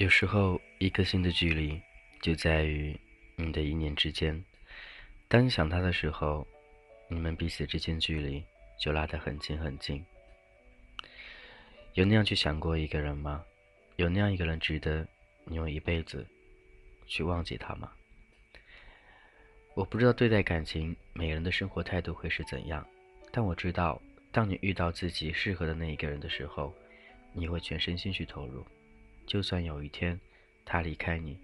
有时候，一颗心的距离就在于你的一念之间。当你想他的时候，你们彼此之间距离就拉得很近很近。有那样去想过一个人吗？有那样一个人值得你用一辈子去忘记他吗？我不知道对待感情，每个人的生活态度会是怎样，但我知道，当你遇到自己适合的那一个人的时候，你会全身心去投入。就算有一天他离开你，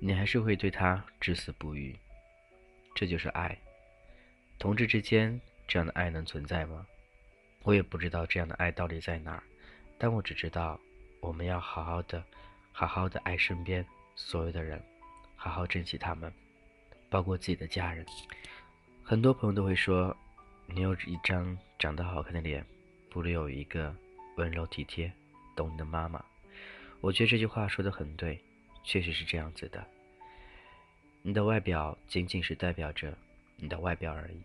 你还是会对他至死不渝。这就是爱。同志之间这样的爱能存在吗？我也不知道这样的爱到底在哪儿，但我只知道我们要好好的、好好的爱身边所有的人，好好珍惜他们，包括自己的家人。很多朋友都会说，你有一张长得好看的脸，不如有一个温柔体贴、懂你的妈妈。我觉得这句话说的很对，确实是这样子的。你的外表仅仅是代表着你的外表而已，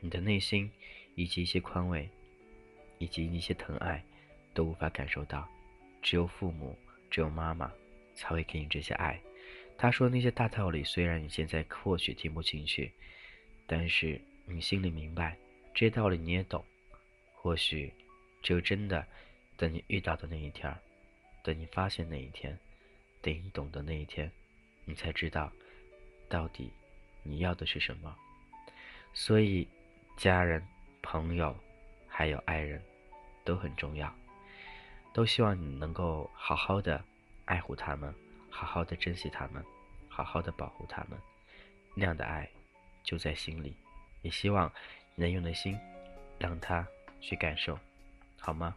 你的内心以及一些宽慰，以及一些疼爱，都无法感受到。只有父母，只有妈妈，才会给你这些爱。他说那些大道理，虽然你现在或许听不进去，但是你心里明白，这些道理你也懂。或许，只有真的等你遇到的那一天儿。等你发现那一天，等你懂得那一天，你才知道，到底你要的是什么。所以，家人、朋友，还有爱人，都很重要。都希望你能够好好的爱护他们，好好的珍惜他们，好好的保护他们。那样的爱就在心里，也希望你能用的心，让他去感受，好吗？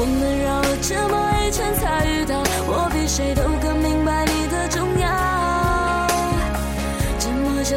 我们绕了这么一圈才遇到，我比谁都更明白你的重要。这么久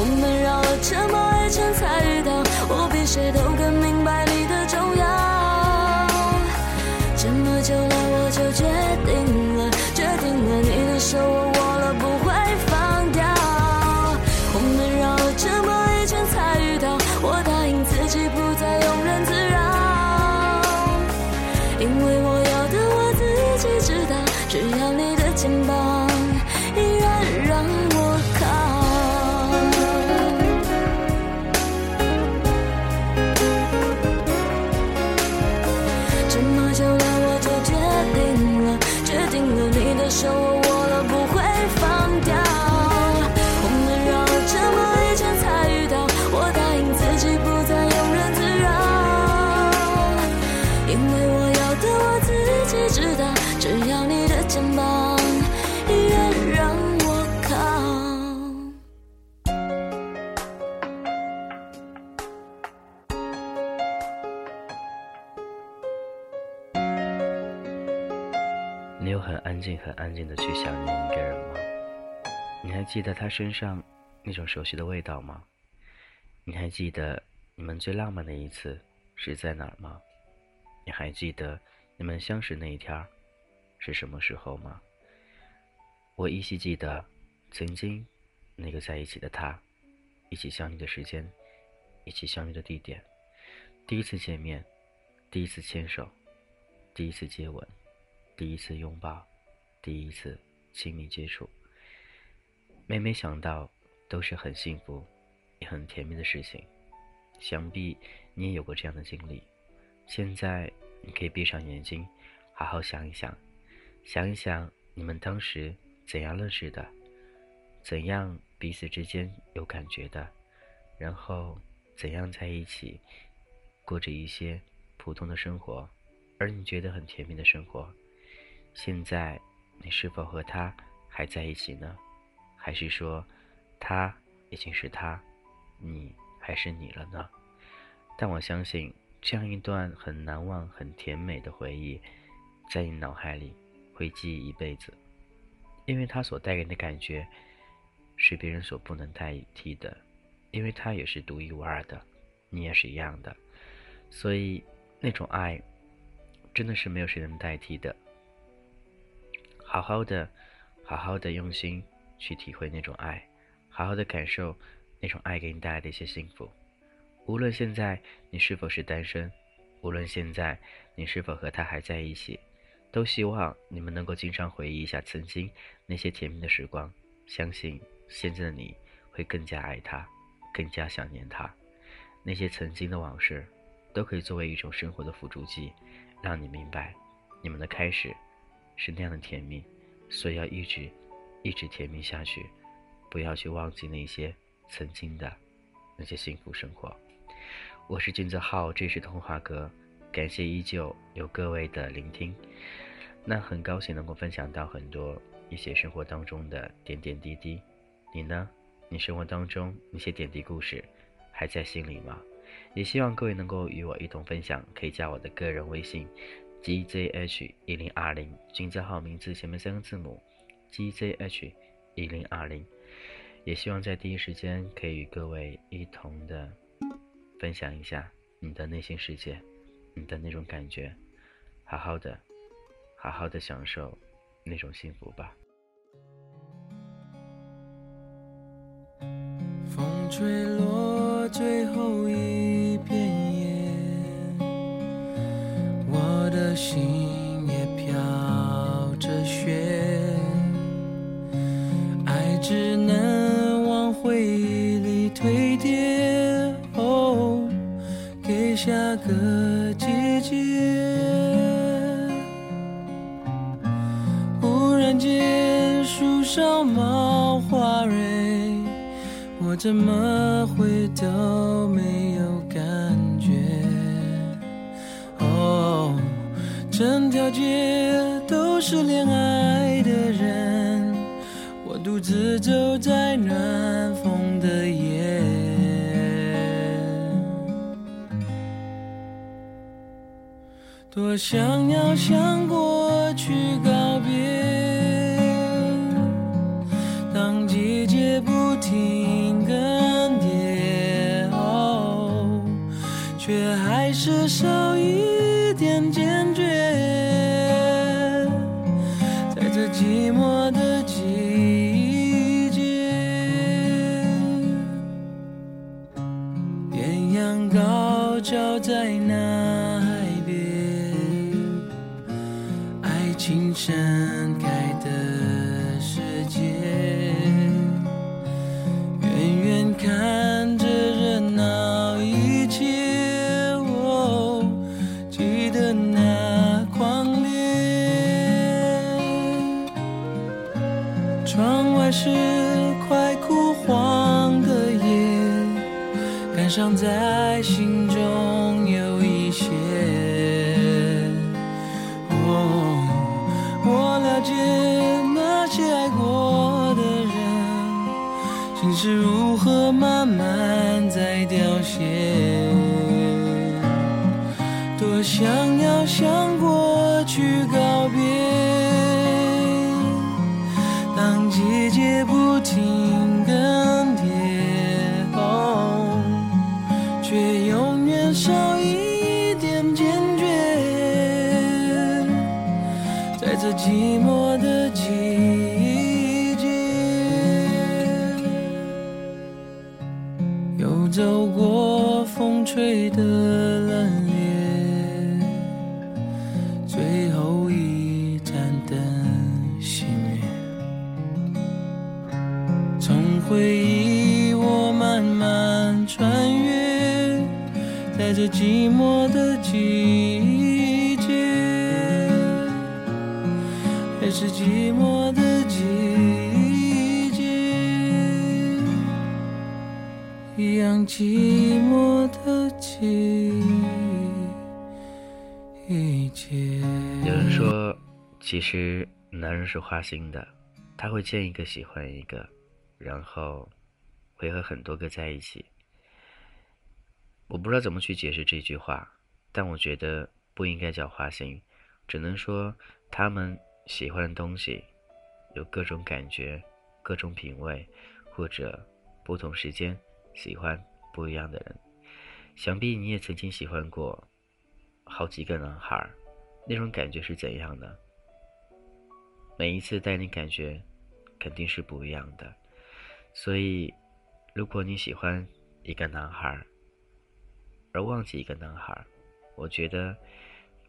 我们绕了这么一圈才遇到，我比谁都更明白你的重要。这么久了，我就决定了，决定了，你的手我记得他身上那种熟悉的味道吗？你还记得你们最浪漫的一次是在哪儿吗？你还记得你们相识那一天是什么时候吗？我依稀记得，曾经那个在一起的他，一起相遇的时间，一起相遇的地点，第一次见面，第一次牵手，第一次接吻，第一次拥抱，第一次亲密接触。每每想到，都是很幸福，也很甜蜜的事情。想必你也有过这样的经历。现在你可以闭上眼睛，好好想一想，想一想你们当时怎样认识的，怎样彼此之间有感觉的，然后怎样在一起过着一些普通的生活，而你觉得很甜蜜的生活。现在你是否和他还在一起呢？还是说，他已经是他，你还是你了呢？但我相信，这样一段很难忘、很甜美的回忆，在你脑海里会记忆一辈子，因为它所带给你的感觉，是别人所不能代替的，因为它也是独一无二的，你也是一样的，所以那种爱，真的是没有谁能代替的。好好的，好好的用心。去体会那种爱，好好的感受那种爱给你带来的一些幸福。无论现在你是否是单身，无论现在你是否和他还在一起，都希望你们能够经常回忆一下曾经那些甜蜜的时光。相信现在的你会更加爱他，更加想念他。那些曾经的往事，都可以作为一种生活的辅助剂，让你明白，你们的开始是那样的甜蜜，所以要一直。一直甜蜜下去，不要去忘记那些曾经的那些幸福生活。我是金泽浩，这是童话哥，感谢依旧有各位的聆听。那很高兴能够分享到很多一些生活当中的点点滴滴。你呢？你生活当中那些点滴故事还在心里吗？也希望各位能够与我一同分享，可以加我的个人微信：gzh 一零二零，金泽浩名字前面三个字母。Gzh 一零二零，也希望在第一时间可以与各位一同的分享一下你的内心世界，你的那种感觉，好好的，好好的享受那种幸福吧。风吹落最后一片叶，我的心怎么会都没有感觉？哦，整条街都是恋爱的人。我独自走在暖风的夜，多想要向过去告窗外是快枯黄的叶，感伤在心中有一些。我，我了解那些爱过的人，心是如何慢慢在凋谢。多想要向过去告。从回忆我慢慢穿越，在这寂寞的季节，还是寂寞的季节，一样寂寞的季节。有人说，其实男人是花心的，他会见一个喜欢一个，然后会和很多个在一起。我不知道怎么去解释这句话，但我觉得不应该叫花心，只能说他们喜欢的东西有各种感觉、各种品味，或者不同时间喜欢不一样的人。想必你也曾经喜欢过好几个男孩儿，那种感觉是怎样的？每一次带你感觉肯定是不一样的。所以，如果你喜欢一个男孩，而忘记一个男孩，我觉得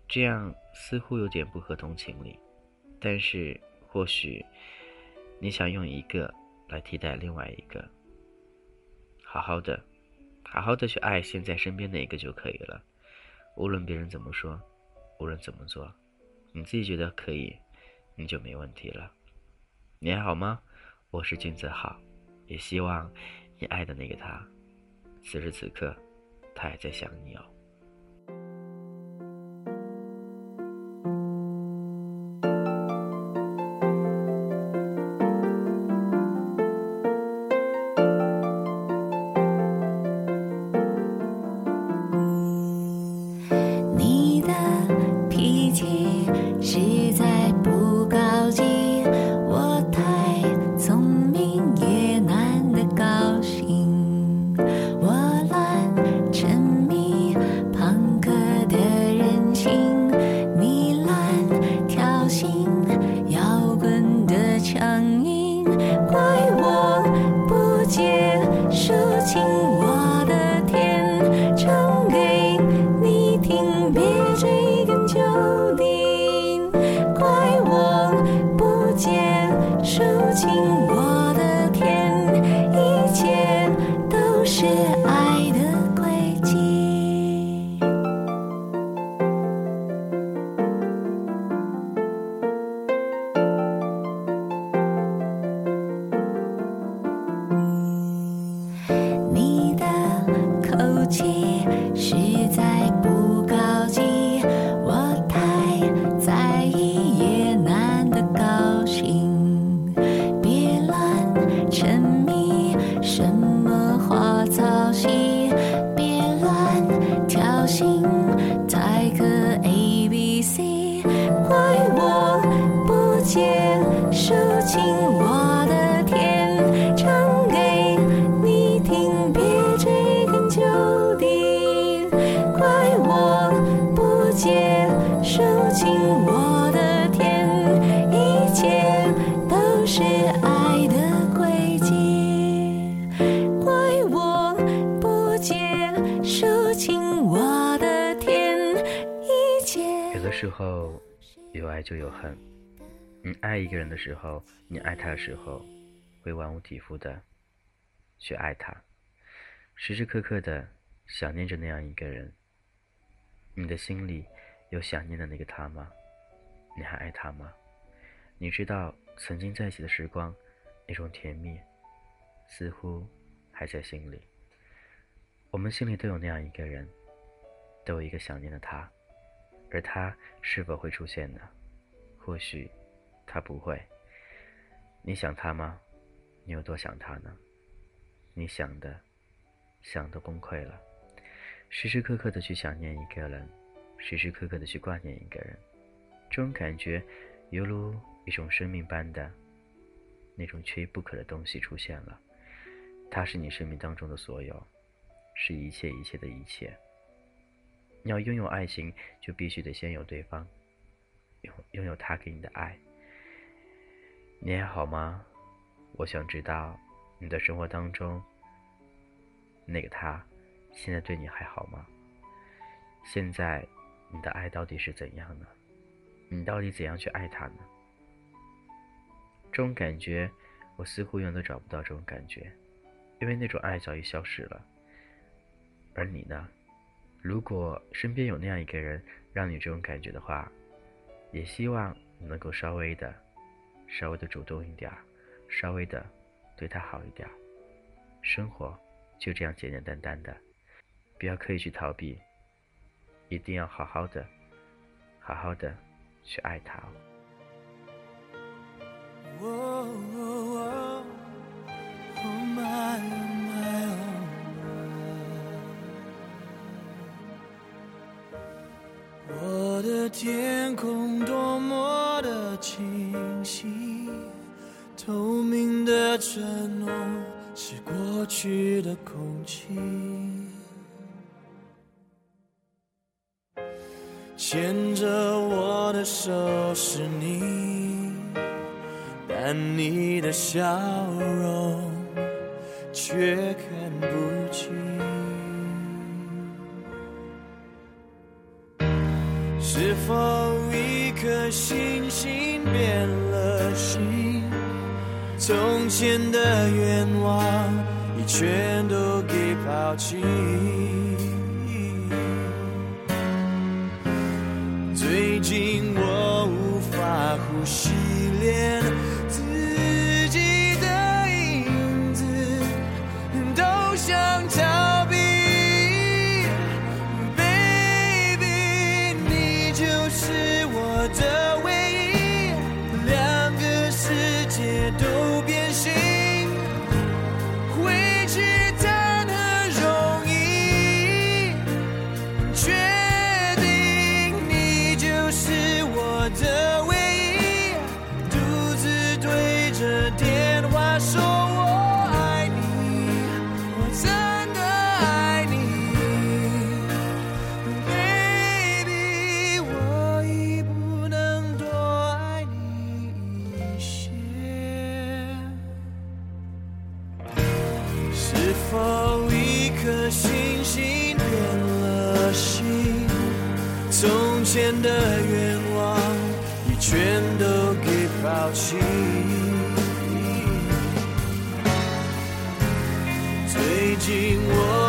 这样似乎有点不合同情理。但是，或许你想用一个来替代另外一个，好好的，好好的去爱现在身边的一个就可以了。无论别人怎么说，无论怎么做，你自己觉得可以，你就没问题了。你还好吗？我是君子好，也希望你爱的那个他，此时此刻，他还在想你哦。怪我不解抒情我爱就有恨。你爱一个人的时候，你爱他的时候，会完无体肤的去爱他，时时刻刻的想念着那样一个人。你的心里有想念的那个他吗？你还爱他吗？你知道曾经在一起的时光，那种甜蜜，似乎还在心里。我们心里都有那样一个人，都有一个想念的他。而他是否会出现呢？或许他不会。你想他吗？你有多想他呢？你想的，想都崩溃了。时时刻刻的去想念一个人，时时刻刻的去挂念一个人，这种感觉犹如一种生命般的那种缺一不可的东西出现了。他是你生命当中的所有，是一切一切的一切。你要拥有爱情，就必须得先有对方，拥有他给你的爱。你还好吗？我想知道你的生活当中，那个他现在对你还好吗？现在你的爱到底是怎样呢？你到底怎样去爱他呢？这种感觉，我似乎永远都找不到这种感觉，因为那种爱早已消失了。而你呢？如果身边有那样一个人，让你这种感觉的话，也希望你能够稍微的、稍微的主动一点，稍微的对他好一点。生活就这样简简单单的，不要刻意去逃避，一定要好好的、好好的去爱他。我的天空多么的清晰，透明的承诺是过去的空气，牵着我的手是你，但你的笑容却看不清。是否一颗星星变了心？从前的愿望已全都给抛弃。最近我无法呼吸，心？从前的愿望已全都给抛弃。最近我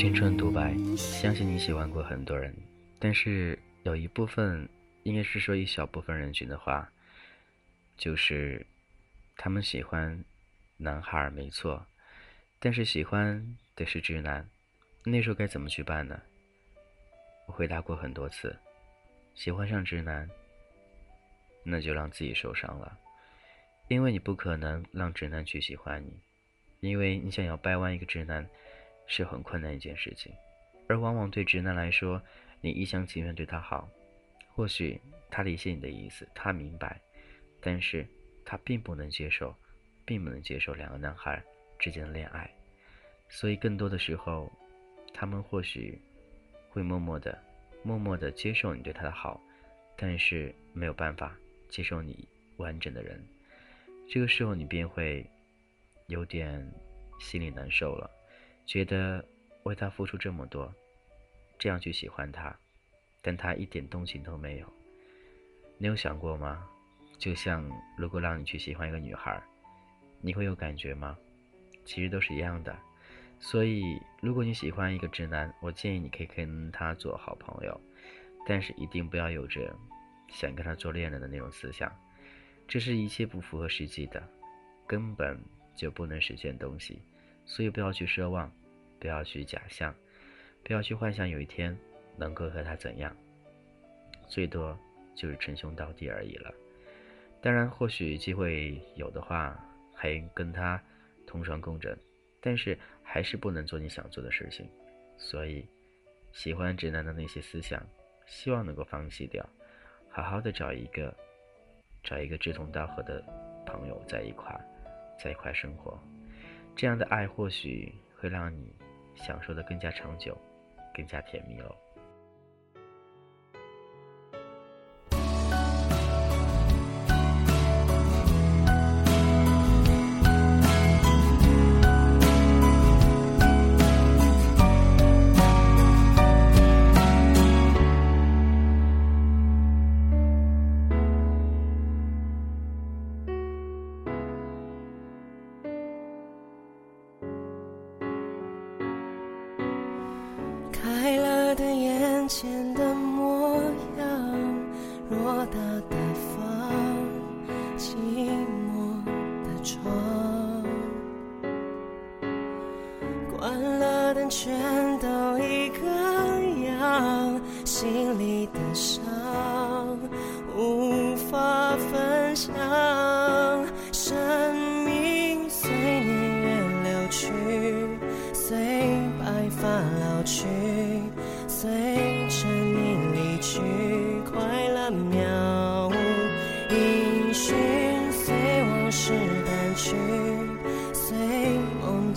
青春独白，相信你喜欢过很多人，但是有一部分，应该是说一小部分人群的话，就是他们喜欢男孩，没错，但是喜欢的是直男，那时候该怎么去办呢？我回答过很多次，喜欢上直男，那就让自己受伤了，因为你不可能让直男去喜欢你，因为你想要掰弯一个直男是很困难一件事情，而往往对直男来说，你一厢情愿对他好，或许他理解你的意思，他明白，但是他并不能接受，并不能接受两个男孩之间的恋爱，所以更多的时候，他们或许会默默的、默默的接受你对他的好，但是没有办法。接受你完整的人，这个时候你便会有点心里难受了，觉得为他付出这么多，这样去喜欢他，但他一点动情都没有。你有想过吗？就像如果让你去喜欢一个女孩，你会有感觉吗？其实都是一样的。所以，如果你喜欢一个直男，我建议你可以跟他做好朋友，但是一定不要有着。想跟他做恋人的那种思想，这是一切不符合实际的，根本就不能实现东西。所以不要去奢望，不要去假象，不要去幻想有一天能够和他怎样，最多就是称兄道弟而已了。当然，或许机会有的话，还跟他同床共枕，但是还是不能做你想做的事情。所以，喜欢直男的那些思想，希望能够放弃掉。好好的找一个，找一个志同道合的朋友在一块，在一块生活，这样的爱或许会让你享受的更加长久，更加甜蜜喽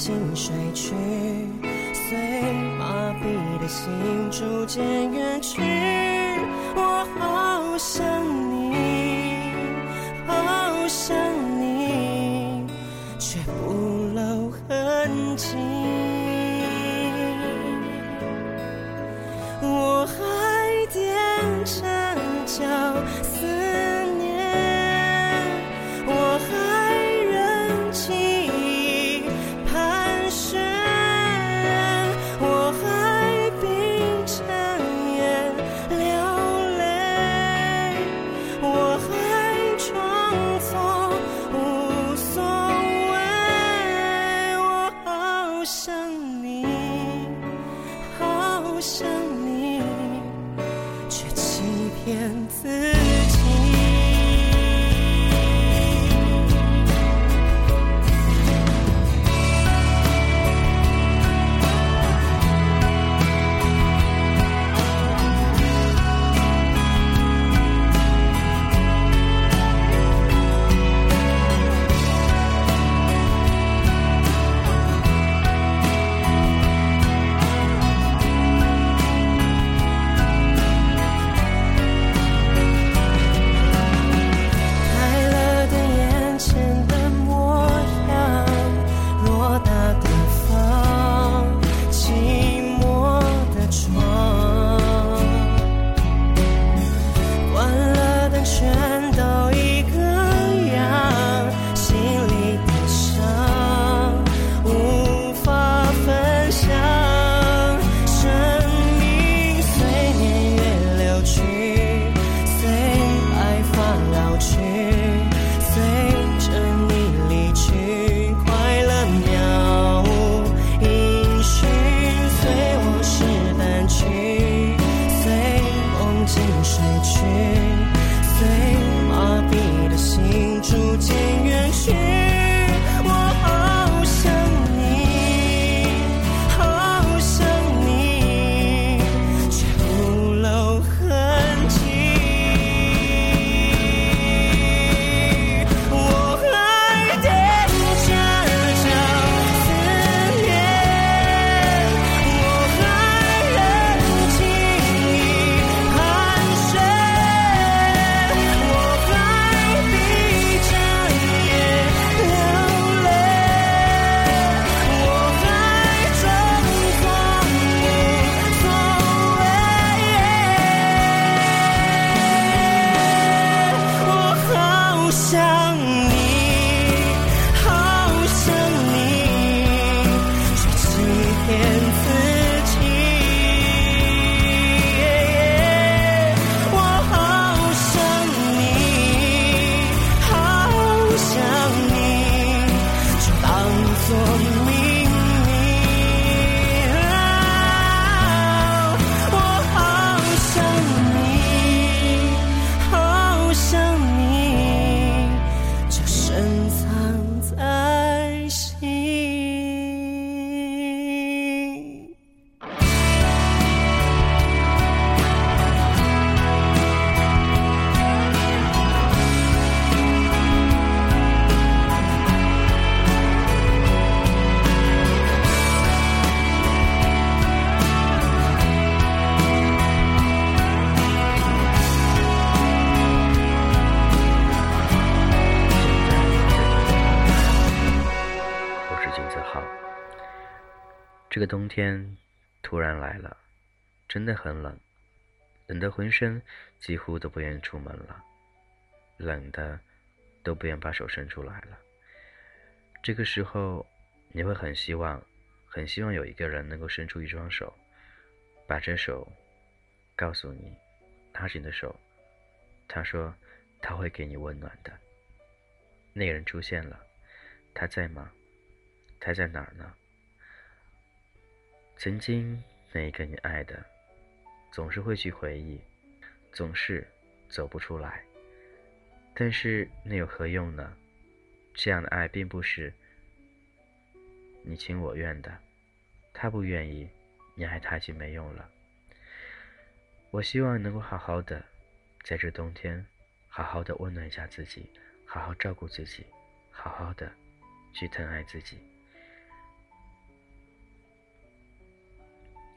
心睡去随麻痹的心逐渐远去我好想个冬天突然来了，真的很冷，冷得浑身几乎都不愿意出门了，冷的都不愿把手伸出来了。这个时候，你会很希望，很希望有一个人能够伸出一双手，把这手告诉你，拉着你的手，他说他会给你温暖的。那个人出现了，他在吗？他在哪儿呢？曾经那一个你爱的，总是会去回忆，总是走不出来。但是那有何用呢？这样的爱并不是你情我愿的，他不愿意，你爱他就没用了。我希望能够好好的，在这冬天，好好的温暖一下自己，好好照顾自己，好好的去疼爱自己。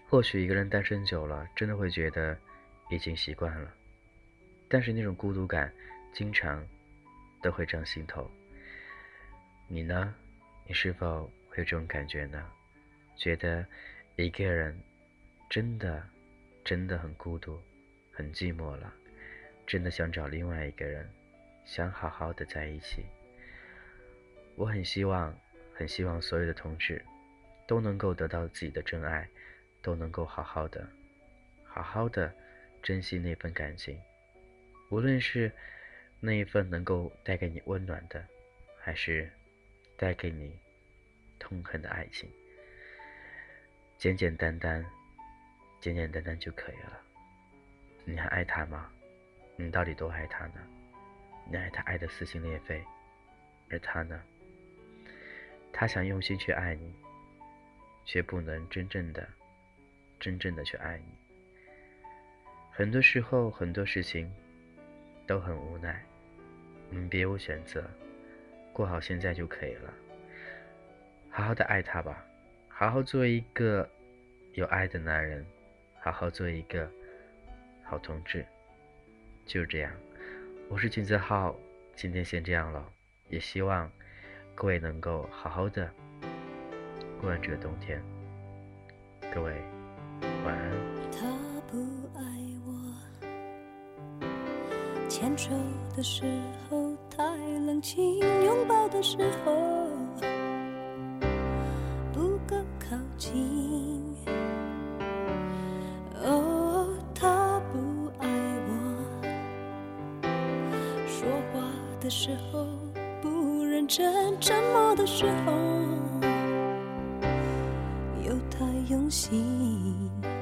或许一个人单身久了，真的会觉得已经习惯了，但是那种孤独感，经常都会胀心头。你呢？你是否会有这种感觉呢？觉得一个人真的真的很孤独，很寂寞了，真的想找另外一个人，想好好的在一起。我很希望，很希望所有的同志都能够得到自己的真爱。都能够好好的，好好的珍惜那份感情，无论是那一份能够带给你温暖的，还是带给你痛恨的爱情，简简单单，简简单单就可以了。你还爱他吗？你到底多爱他呢？你爱他爱的撕心裂肺，而他呢？他想用心去爱你，却不能真正的。真正的去爱你，很多时候很多事情都很无奈，我们别无选择，过好现在就可以了。好好的爱他吧，好好做一个有爱的男人，好好做一个好同志，就这样。我是金泽浩，今天先这样了，也希望各位能够好好的过完这个冬天，各位。他不爱我，牵手的时候太冷清，拥抱的时候不够靠近。哦，他不爱我，说话的时候不认真，沉默的时候心。